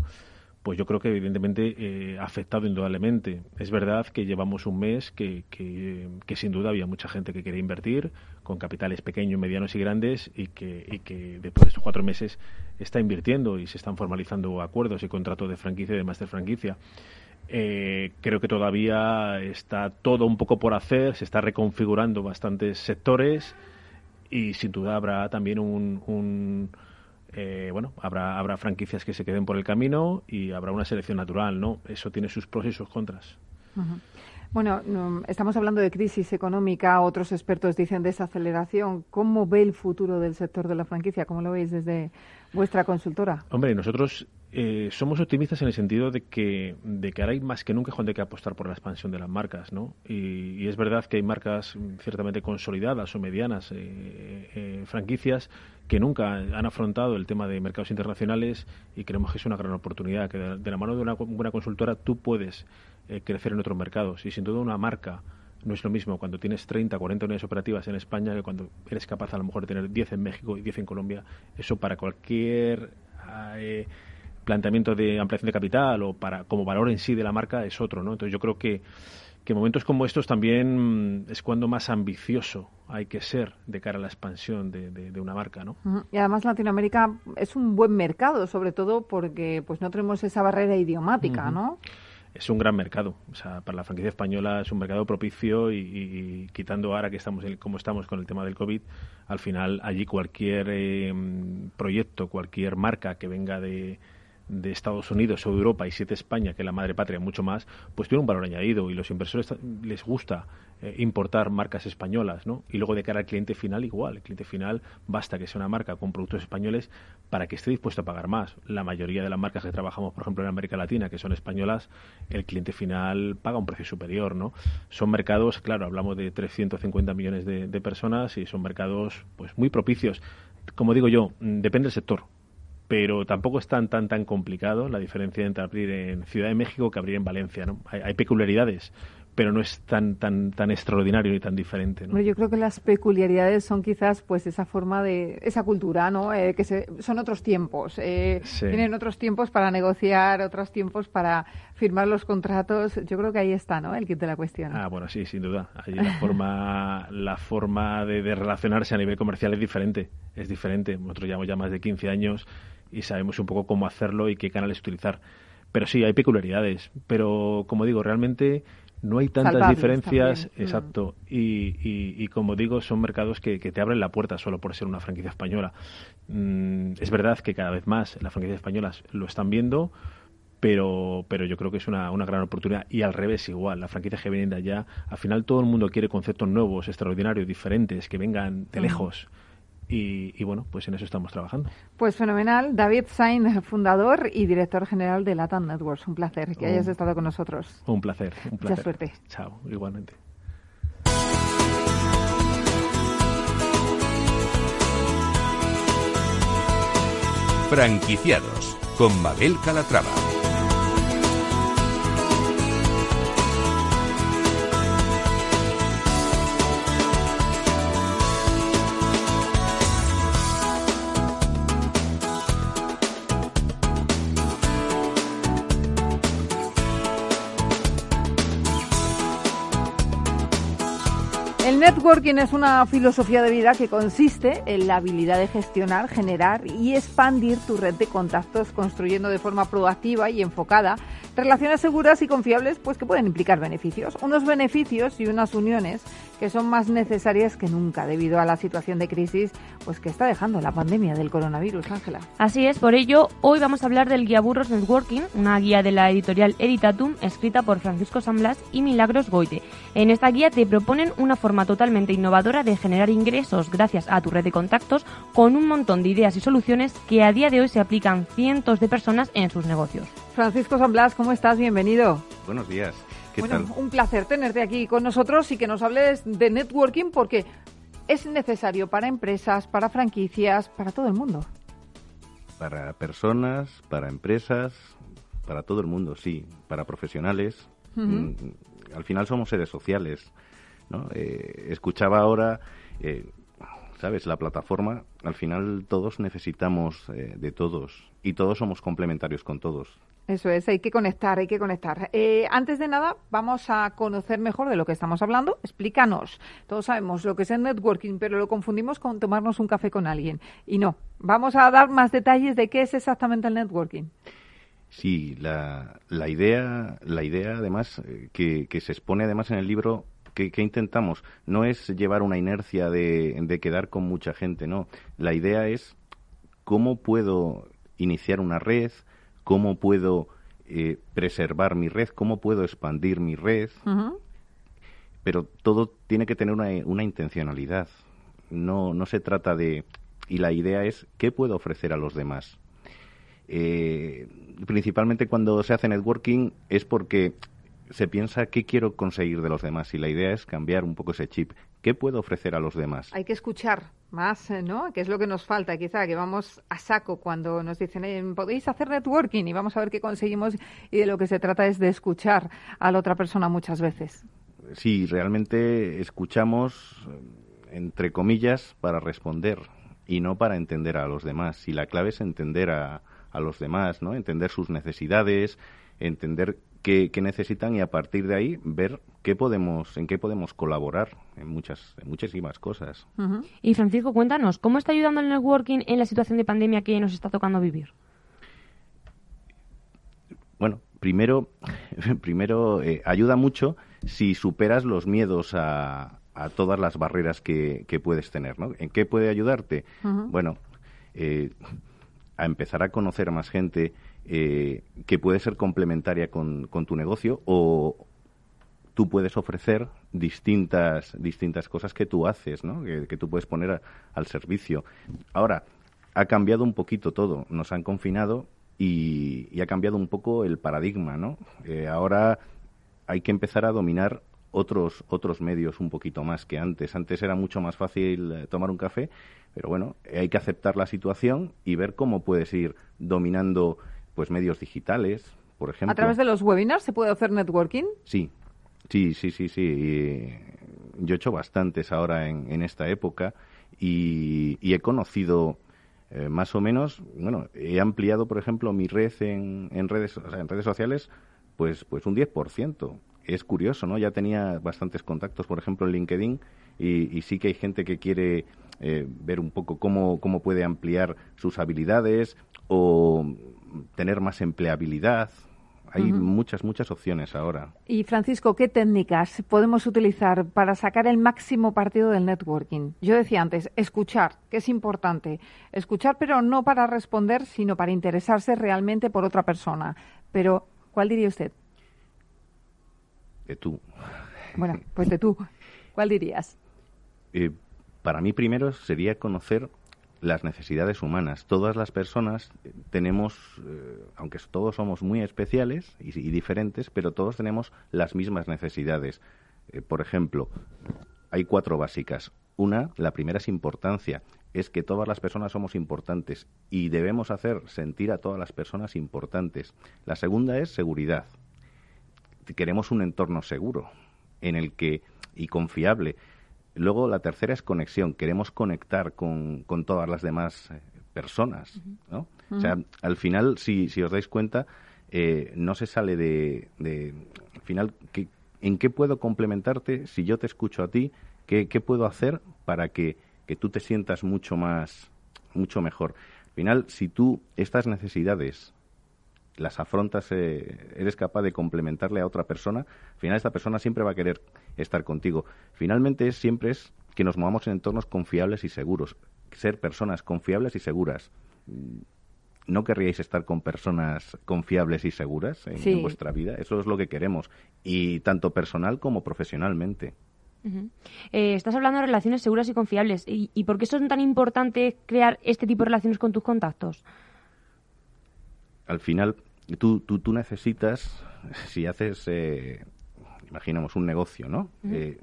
Pues yo creo que evidentemente eh, ha afectado indudablemente. Es verdad que llevamos un mes que, que, que, sin duda había mucha gente que quería invertir con capitales pequeños, medianos y grandes y que, y que después de estos cuatro meses está invirtiendo y se están formalizando acuerdos y contratos de franquicia y de master franquicia. Eh, creo que todavía está todo un poco por hacer, se está reconfigurando bastantes sectores y sin duda habrá también un, eh, bueno, habrá, habrá franquicias que se queden por el camino y habrá una selección natural, ¿no? Eso tiene sus pros y sus contras. Bueno, estamos hablando de crisis económica, otros expertos dicen desaceleración. ¿Cómo ve el futuro del sector de la franquicia? ¿Cómo lo veis desde vuestra consultora? Hombre, nosotros eh, somos optimistas en el sentido de que, de que ahora hay más que nunca donde hay que apostar por la expansión de las marcas, ¿no? Y, es verdad que hay marcas ciertamente consolidadas o medianas, eh, eh, franquicias, que nunca han afrontado el tema de mercados internacionales y creemos que es una gran oportunidad, que de, la mano de una buena consultora tú puedes crecer en otros mercados y sin duda una marca no es lo mismo cuando tienes 30, 40 unidades operativas en España que cuando eres capaz a lo mejor de tener 10 en México y 10 en Colombia. Eso para cualquier eh, planteamiento de ampliación de capital o para como valor en sí de la marca es otro, ¿no? Entonces yo creo que que momentos como estos también es cuando más ambicioso hay que ser de cara a la expansión de, de, una marca, ¿no? Y además Latinoamérica es un buen mercado, sobre todo porque pues no tenemos esa barrera idiomática, ¿no? es un gran mercado. O sea, para la franquicia española es un mercado propicio y, quitando ahora que estamos como estamos con el tema del COVID, al final allí cualquier eh, proyecto, cualquier marca que venga de, de Estados Unidos o Europa y siete España, que es la madre patria mucho más, pues tiene un valor añadido y los inversores les gusta eh, importar marcas españolas, ¿no? Y luego de cara al cliente final igual, el cliente final basta que sea una marca con productos españoles para que esté dispuesto a pagar más. La mayoría de las marcas que trabajamos, por ejemplo, en América Latina, que son españolas, el cliente final paga un precio superior, ¿no? Son mercados, claro, hablamos de 350 millones de, de personas y son mercados pues muy propicios. Como digo yo, mm, depende del sector pero tampoco es tan tan tan complicado la diferencia entre abrir en Ciudad de México que abrir en Valencia, ¿no? Hay, peculiaridades, pero no es tan tan tan extraordinario ni tan diferente. ¿no? yo creo que las peculiaridades son quizás pues esa forma de esa cultura, ¿no? Eh, que son otros tiempos, eh, tienen otros tiempos para negociar, otros tiempos para firmar los contratos. Yo creo que ahí está, ¿no? El kit de la cuestión. Ah, bueno, sí, sin duda. Allí la forma la forma de, de relacionarse a nivel comercial es diferente, es diferente. Nosotros llevamos ya más de 15 años y sabemos un poco cómo hacerlo y qué canales utilizar. Pero sí, hay peculiaridades. Pero, como digo, realmente no hay tantas diferencias, mm. exacto, y, y, como digo, son mercados que, que, te abren la puerta solo por ser una franquicia española. Mm, es verdad que cada vez más las franquicias españolas lo están viendo, pero, pero yo creo que es una, una gran oportunidad. Y al revés, igual, las franquicias que vienen de allá, al final todo el mundo quiere conceptos nuevos, extraordinarios, diferentes, que vengan de mm. lejos. Y, bueno, pues en eso estamos trabajando. Pues fenomenal. David Sain, fundador y director general de Latam Networks. Un placer que hayas estado con nosotros. Un placer, un placer. Mucha suerte. Chao, igualmente. Franquiciados con Mabel Calatrava. Networking es una filosofía de vida que consiste en la habilidad de gestionar, generar y expandir tu red de contactos construyendo de forma proactiva y enfocada relaciones seguras y confiables pues que pueden implicar beneficios, unos beneficios y unas uniones que son más necesarias que nunca debido a la situación de crisis pues que está dejando la pandemia del coronavirus, Ángela. Así es, por ello hoy vamos a hablar del guía Burros Networking, una guía de la editorial Editatum escrita por Francisco San Blas y Milagros Goite. En esta guía te proponen una forma total totalmente innovadora de generar ingresos gracias a tu red de contactos con un montón de ideas y soluciones que a día de hoy se aplican cientos de personas en sus negocios. Francisco San Blas, ¿cómo estás? Bienvenido. Buenos días. ¿Qué bueno, un placer tenerte aquí con nosotros y que nos hables de networking porque es necesario para empresas, para franquicias, para todo el mundo. Para personas, para empresas, para todo el mundo, sí. Para profesionales. Mm, al final somos seres sociales. Eh, escuchaba ahora, eh, ¿sabes? La plataforma, al final todos necesitamos eh, de todos y todos somos complementarios con todos. Eso es, hay que conectar, hay que conectar. antes de nada, vamos a conocer mejor de lo que estamos hablando. Explícanos. Todos sabemos lo que es el networking, pero lo confundimos con tomarnos un café con alguien. Y no, vamos a dar más detalles de qué es exactamente el networking. Sí, la, la idea, la idea además que, que se expone además en el libro ¿Qué, intentamos? No es llevar una inercia de, quedar con mucha gente, no. La idea es cómo puedo iniciar una red, cómo puedo eh, preservar mi red, cómo puedo expandir mi red, pero todo tiene que tener una, una intencionalidad. No, no se trata de... Y la idea es, ¿qué puedo ofrecer a los demás? Eh, principalmente cuando se hace networking es porque se piensa qué quiero conseguir de los demás y la idea es cambiar un poco ese chip. ¿Qué puedo ofrecer a los demás? Hay que escuchar más, eh, ¿no? Que es lo que nos falta, quizá, que vamos a saco cuando nos dicen, eh, podéis hacer networking y vamos a ver qué conseguimos y de lo que se trata es de escuchar a la otra persona muchas veces. Sí, realmente escuchamos, entre comillas, para responder y no para entender a los demás. Y la clave es entender a, a los demás, ¿no? Entender sus necesidades, entender qué, necesitan y a partir de ahí ver qué podemos, en qué podemos colaborar en muchas, en muchísimas cosas. Y Francisco, cuéntanos, ¿cómo está ayudando el networking en la situación de pandemia que nos está tocando vivir? Bueno, primero, primero eh, ayuda mucho si superas los miedos a, a todas las barreras que, que, puedes tener, ¿no? ¿En qué puede ayudarte? Bueno, eh, a empezar a conocer más gente eh, que puede ser complementaria con, tu negocio o tú puedes ofrecer distintas, distintas cosas que tú haces, ¿no? que, tú puedes poner al servicio. Ahora, ha cambiado un poquito todo. Nos han confinado y, ha cambiado un poco el paradigma. ¿no? Eh, ahora hay que empezar a dominar otros, otros medios un poquito más que antes. Antes era mucho más fácil eh, tomar un café, pero bueno, hay que aceptar la situación y ver cómo puedes ir dominando pues medios digitales, por ejemplo. ¿A través de los webinars se puede hacer networking? Sí, sí, sí, sí, sí. yo he hecho bastantes ahora en, esta época y, he conocido eh, más o menos, bueno, he ampliado, por ejemplo, mi red en, en redes, en redes sociales, pues, pues un 10% es curioso, ¿no? Ya tenía bastantes contactos, por ejemplo, en LinkedIn, y, sí que hay gente que quiere eh, ver un poco cómo, cómo puede ampliar sus habilidades o tener más empleabilidad. Hay muchas, muchas opciones ahora. Y Francisco, ¿qué técnicas podemos utilizar para sacar el máximo partido del networking? Yo decía antes, escuchar, que es importante. Escuchar, pero no para responder, sino para interesarse realmente por otra persona. Pero, ¿cuál diría usted? de tú. Bueno, pues de tú. ¿Cuál dirías? Eh, para mí primero sería conocer las necesidades humanas. Todas las personas tenemos, eh, aunque todos somos muy especiales y, diferentes, pero todos tenemos las mismas necesidades. Eh, por ejemplo, hay cuatro básicas. Una, la primera es importancia, es que todas las personas somos importantes y debemos hacer sentir a todas las personas importantes. La segunda es seguridad queremos un entorno seguro en el que y confiable. Luego la tercera es conexión. Queremos conectar con, con todas las demás eh, personas, ¿no? O sea, al final, si, si os dais cuenta, eh, no se sale de, de al final, ¿qué, ¿en qué puedo complementarte si yo te escucho a ti? ¿Qué, qué puedo hacer para que, que tú te sientas mucho más, mucho mejor? Al final, si tú estas necesidades las afrontas, eh, eres capaz de complementarle a otra persona, al final esta persona siempre va a querer estar contigo. Finalmente es, siempre es que nos movamos en entornos confiables y seguros, ser personas confiables y seguras. Mm, ¿No querríais estar con personas confiables y seguras en, vuestra vida? Eso es lo que queremos, y tanto personal como profesionalmente. Eh, estás hablando de relaciones seguras y confiables. ¿Y, ¿Y por qué es tan importante crear este tipo de relaciones con tus contactos? Al final, tú, tú, tú necesitas, si haces, eh, imaginamos, un negocio, ¿no? Eh,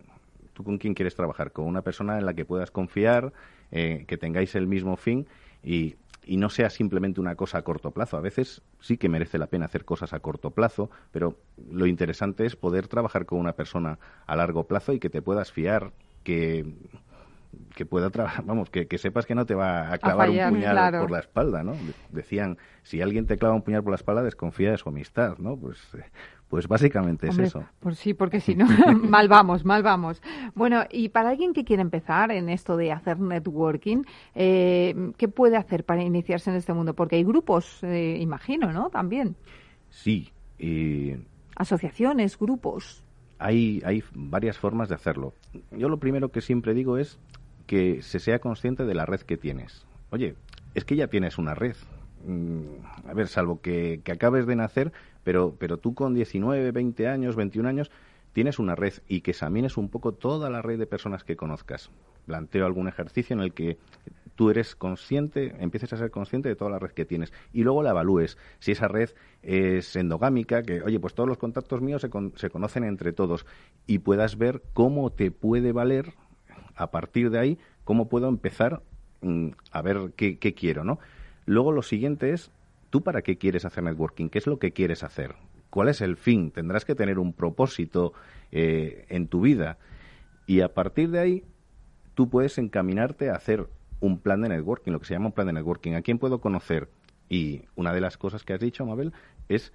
¿Tú con quién quieres trabajar? Con una persona en la que puedas confiar, eh, que tengáis el mismo fin y, y no sea simplemente una cosa a corto plazo. A veces sí que merece la pena hacer cosas a corto plazo, pero lo interesante es poder trabajar con una persona a largo plazo y que te puedas fiar, que que pueda trabajar, vamos, que, sepas que no te va a clavar un puñal por la espalda, ¿no? Decían, si alguien te clava un puñal por la espalda, desconfía de su amistad, ¿no? Pues, eh, pues básicamente es eso. Pues sí, porque si no, mal vamos, mal vamos. Bueno, y para alguien que quiere empezar en esto de hacer networking, eh, ¿qué puede hacer para iniciarse en este mundo? Porque hay grupos, eh, imagino, ¿no? También. Sí. Asociaciones, grupos. Hay, hay varias formas de hacerlo. Yo lo primero que siempre digo es que se sea consciente de la red que tienes. Oye, es que ya tienes una red. Mm, a ver, salvo que, que acabes de nacer, pero, pero tú con 19, 20 años, 21 años, tienes una red y que examines un poco toda la red de personas que conozcas. Planteo algún ejercicio en el que tú eres consciente, empieces a ser consciente de toda la red que tienes y luego la evalúes. Si esa red es endogámica, que, oye, pues todos los contactos míos se, se conocen entre todos y puedas ver cómo te puede valer a partir de ahí, cómo puedo empezar mm, a ver qué, quiero, ¿no? Luego lo siguiente es, ¿tú para qué quieres hacer networking? ¿Qué es lo que quieres hacer? ¿Cuál es el fin? Tendrás que tener un propósito eh, en tu vida. Y a partir de ahí, tú puedes encaminarte a hacer un plan de networking, lo que se llama un plan de networking. ¿A quién puedo conocer? Y una de las cosas que has dicho, Mabel, es,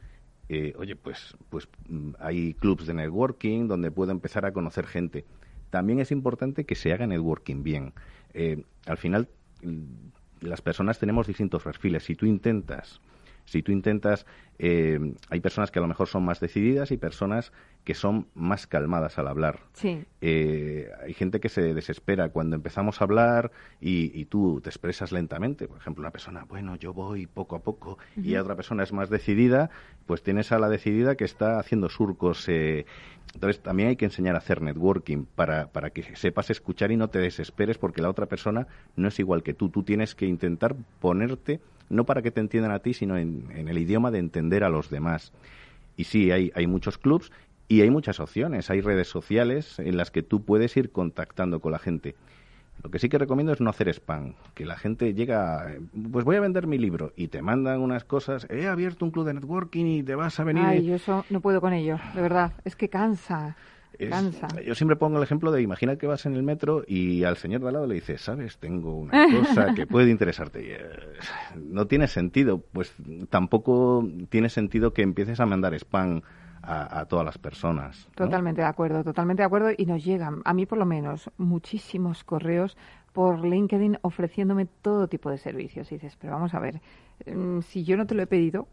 eh, oye, pues, pues mm, hay clubs de networking donde puedo empezar a conocer gente. También es importante que se haga networking bien. Eh, al final, mm, las personas tenemos distintos perfiles. Si tú intentas si tú intentas, eh, hay personas que a lo mejor son más decididas y personas que son más calmadas al hablar. Sí. Eh, hay gente que se desespera cuando empezamos a hablar y, tú te expresas lentamente. Por ejemplo, una persona, bueno, yo voy poco a poco, y otra persona es más decidida, pues tienes a la decidida que está haciendo surcos. Eh, entonces, también hay que enseñar a hacer networking para, para que sepas escuchar y no te desesperes porque la otra persona no es igual que tú. Tú tienes que intentar ponerte no para que te entiendan a ti, sino en, el idioma de entender a los demás. Y sí, hay, hay muchos clubs y hay muchas opciones. Hay redes sociales en las que tú puedes ir contactando con la gente. Lo que sí que recomiendo es no hacer spam, que la gente llega, pues voy a vender mi libro y te mandan unas cosas, he abierto un club de networking y te vas a venir. Ay, yo eso no puedo con ello, de verdad, es que cansa yo siempre pongo el ejemplo de imagina que vas en el metro y al señor de al lado le dices, sabes, tengo una cosa que puede interesarte. Y, eh, no tiene sentido, pues tampoco tiene sentido que empieces a mandar spam a, todas las personas. Totalmente de acuerdo, totalmente de acuerdo. Y nos llegan, a mí por lo menos, muchísimos correos por LinkedIn ofreciéndome todo tipo de servicios. Y dices, pero vamos a ver, mm, si yo no te lo he pedido,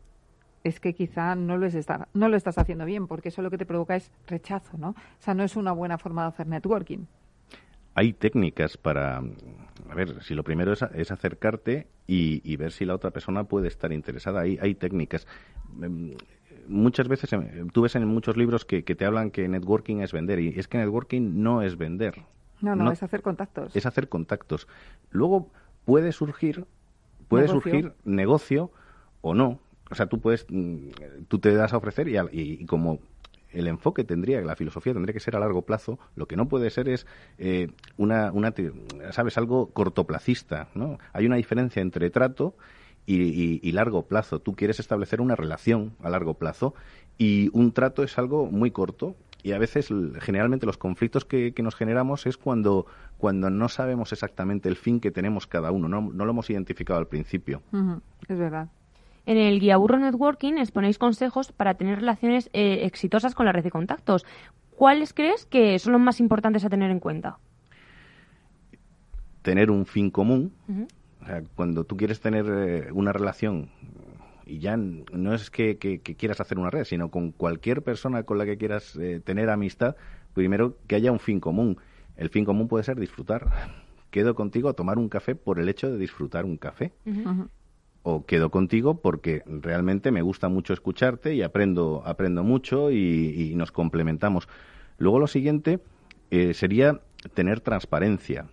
es que quizá no lo, no lo estás haciendo bien, porque eso lo que te provoca es rechazo, ¿no? O sea, no es una buena forma de hacer networking. Hay técnicas para, a ver, si lo primero es, acercarte y, ver si la otra persona puede estar interesada. Hay, hay técnicas. Em, muchas veces, em, tú ves en muchos libros que, te hablan que networking es vender, y es que networking no es vender. No, no, es hacer contactos. Es hacer contactos. Luego puede surgir, puede surgir negocio o no, o sea, tú puedes, mm, tú te das a ofrecer y, y, como el enfoque tendría, la filosofía tendría que ser a largo plazo, lo que no puede ser es eh, una, una, sabes, algo cortoplacista, ¿no? Hay una diferencia entre trato y, y, largo plazo. Tú quieres establecer una relación a largo plazo y un trato es algo muy corto y a veces generalmente los conflictos que, que, nos generamos es cuando, cuando no sabemos exactamente el fin que tenemos cada uno, no, no lo hemos identificado al principio. Es verdad. En el Guía Burro Networking exponéis consejos para tener relaciones eh, exitosas con la red de contactos. ¿Cuáles crees que son los más importantes a tener en cuenta? Tener un fin común. cuando tú quieres tener eh, una relación y ya no es que, quieras hacer una red, sino con cualquier persona con la que quieras eh, tener amistad, primero que haya un fin común. El fin común puede ser disfrutar. Quedo contigo a tomar un café por el hecho de disfrutar un café quedo contigo porque realmente me gusta mucho escucharte y aprendo, aprendo mucho y, nos complementamos. Luego lo siguiente eh, sería tener transparencia.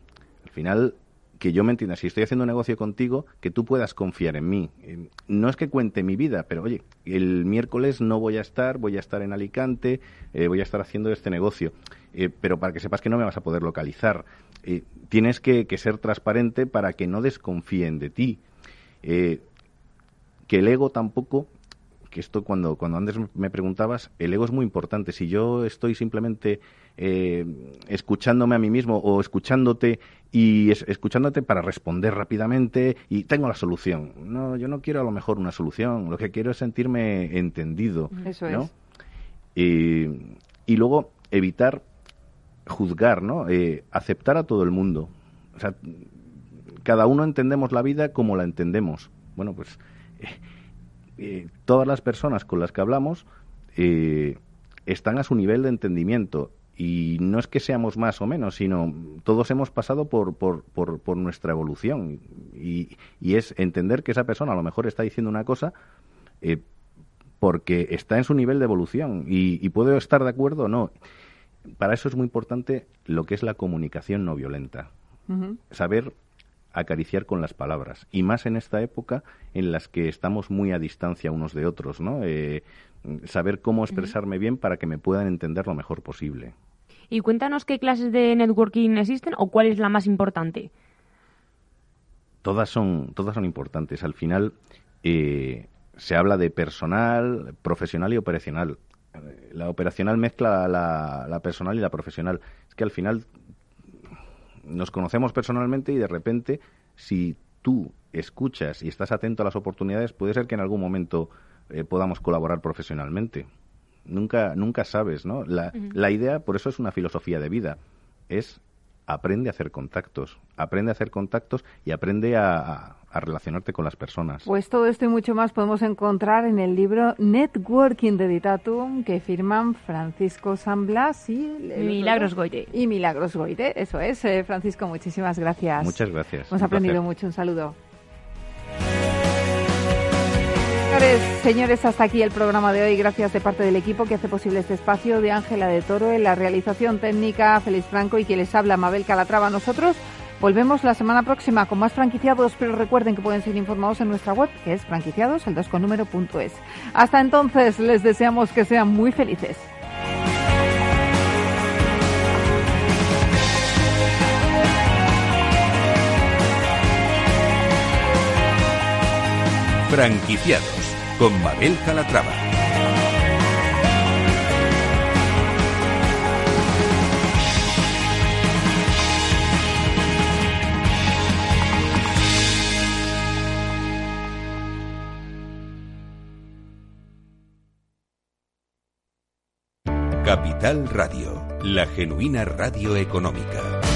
Al final, que yo me entienda, si estoy haciendo un negocio contigo, que tú puedas confiar en mí. Eh, no es que cuente mi vida, pero oye, el miércoles no voy a estar, voy a estar en Alicante, eh, voy a estar haciendo este negocio, pero para que sepas que no me vas a poder localizar. tienes que, ser transparente para que no desconfíen de ti. Eh, que el ego tampoco, que esto cuando, cuando antes me preguntabas, el ego es muy importante. Si yo estoy simplemente eh, escuchándome a mí mismo o escuchándote y escuchándote para responder rápidamente y tengo la solución. No, yo no quiero a lo mejor una solución, lo que quiero es sentirme entendido. Eso es. Y, y, luego evitar juzgar, ¿no? Eh, aceptar a todo el mundo. O sea, cada uno entendemos la vida como la entendemos. Bueno, pues eh, eh, todas las personas con las que hablamos eh, están a su nivel de entendimiento Y no es que seamos más o menos, sino todos hemos pasado por, por, por, nuestra evolución. Y, y, es entender que esa persona a lo mejor está diciendo una cosa eh, porque está en su nivel de evolución. Y, y puedo estar de acuerdo o no. Para eso es muy importante lo que es la comunicación no violenta. Saber acariciar con las palabras. Y más en esta época en las que estamos muy a distancia unos de otros, ¿no? Eh, saber cómo expresarme bien para que me puedan entender lo mejor posible. Y cuéntanos qué clases de networking existen o cuál es la más importante. Todas son, todas son importantes. Al final eh, se habla de personal, profesional y operacional. La operacional mezcla la, la personal y la profesional. Es que al final nos conocemos personalmente y de repente, si tú escuchas y estás atento a las oportunidades, puede ser que en algún momento eh, podamos colaborar profesionalmente. Nunca, nunca sabes, ¿no? La, la idea, por eso es una filosofía de vida, es aprende a hacer contactos, aprende a hacer contactos y aprende a, relacionarte con las personas. Pues todo esto y mucho más podemos encontrar en el libro Networking de Ditatum que firman Francisco San Blas y Milagros Goite. Y Milagros Goite, eso es. Eh, Francisco, muchísimas gracias. Muchas gracias. Hemos aprendido mucho. Un saludo. Señores, hasta aquí el programa de hoy. Gracias de parte del equipo que hace posible este espacio de Ángela de Toro en la realización técnica, Félix Franco y quien les habla, Mabel Calatrava. Nosotros volvemos la semana próxima con más franquiciados, pero recuerden que pueden ser informados en nuestra web, que es franquiciados, el 2 con número punto es. Hasta entonces, les deseamos que sean muy felices. Franquiciados con Mabel Calatrava. Capital Radio, la genuina radio económica.